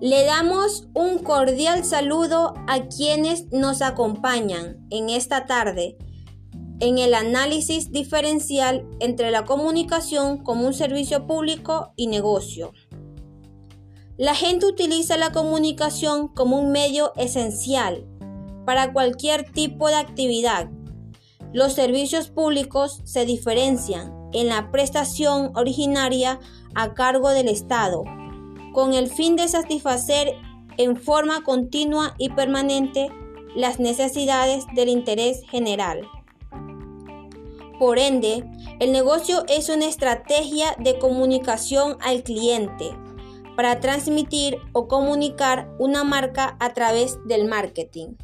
Le damos un cordial saludo a quienes nos acompañan en esta tarde en el análisis diferencial entre la comunicación como un servicio público y negocio. La gente utiliza la comunicación como un medio esencial para cualquier tipo de actividad. Los servicios públicos se diferencian en la prestación originaria a cargo del Estado, con el fin de satisfacer en forma continua y permanente las necesidades del interés general. Por ende, el negocio es una estrategia de comunicación al cliente para transmitir o comunicar una marca a través del marketing.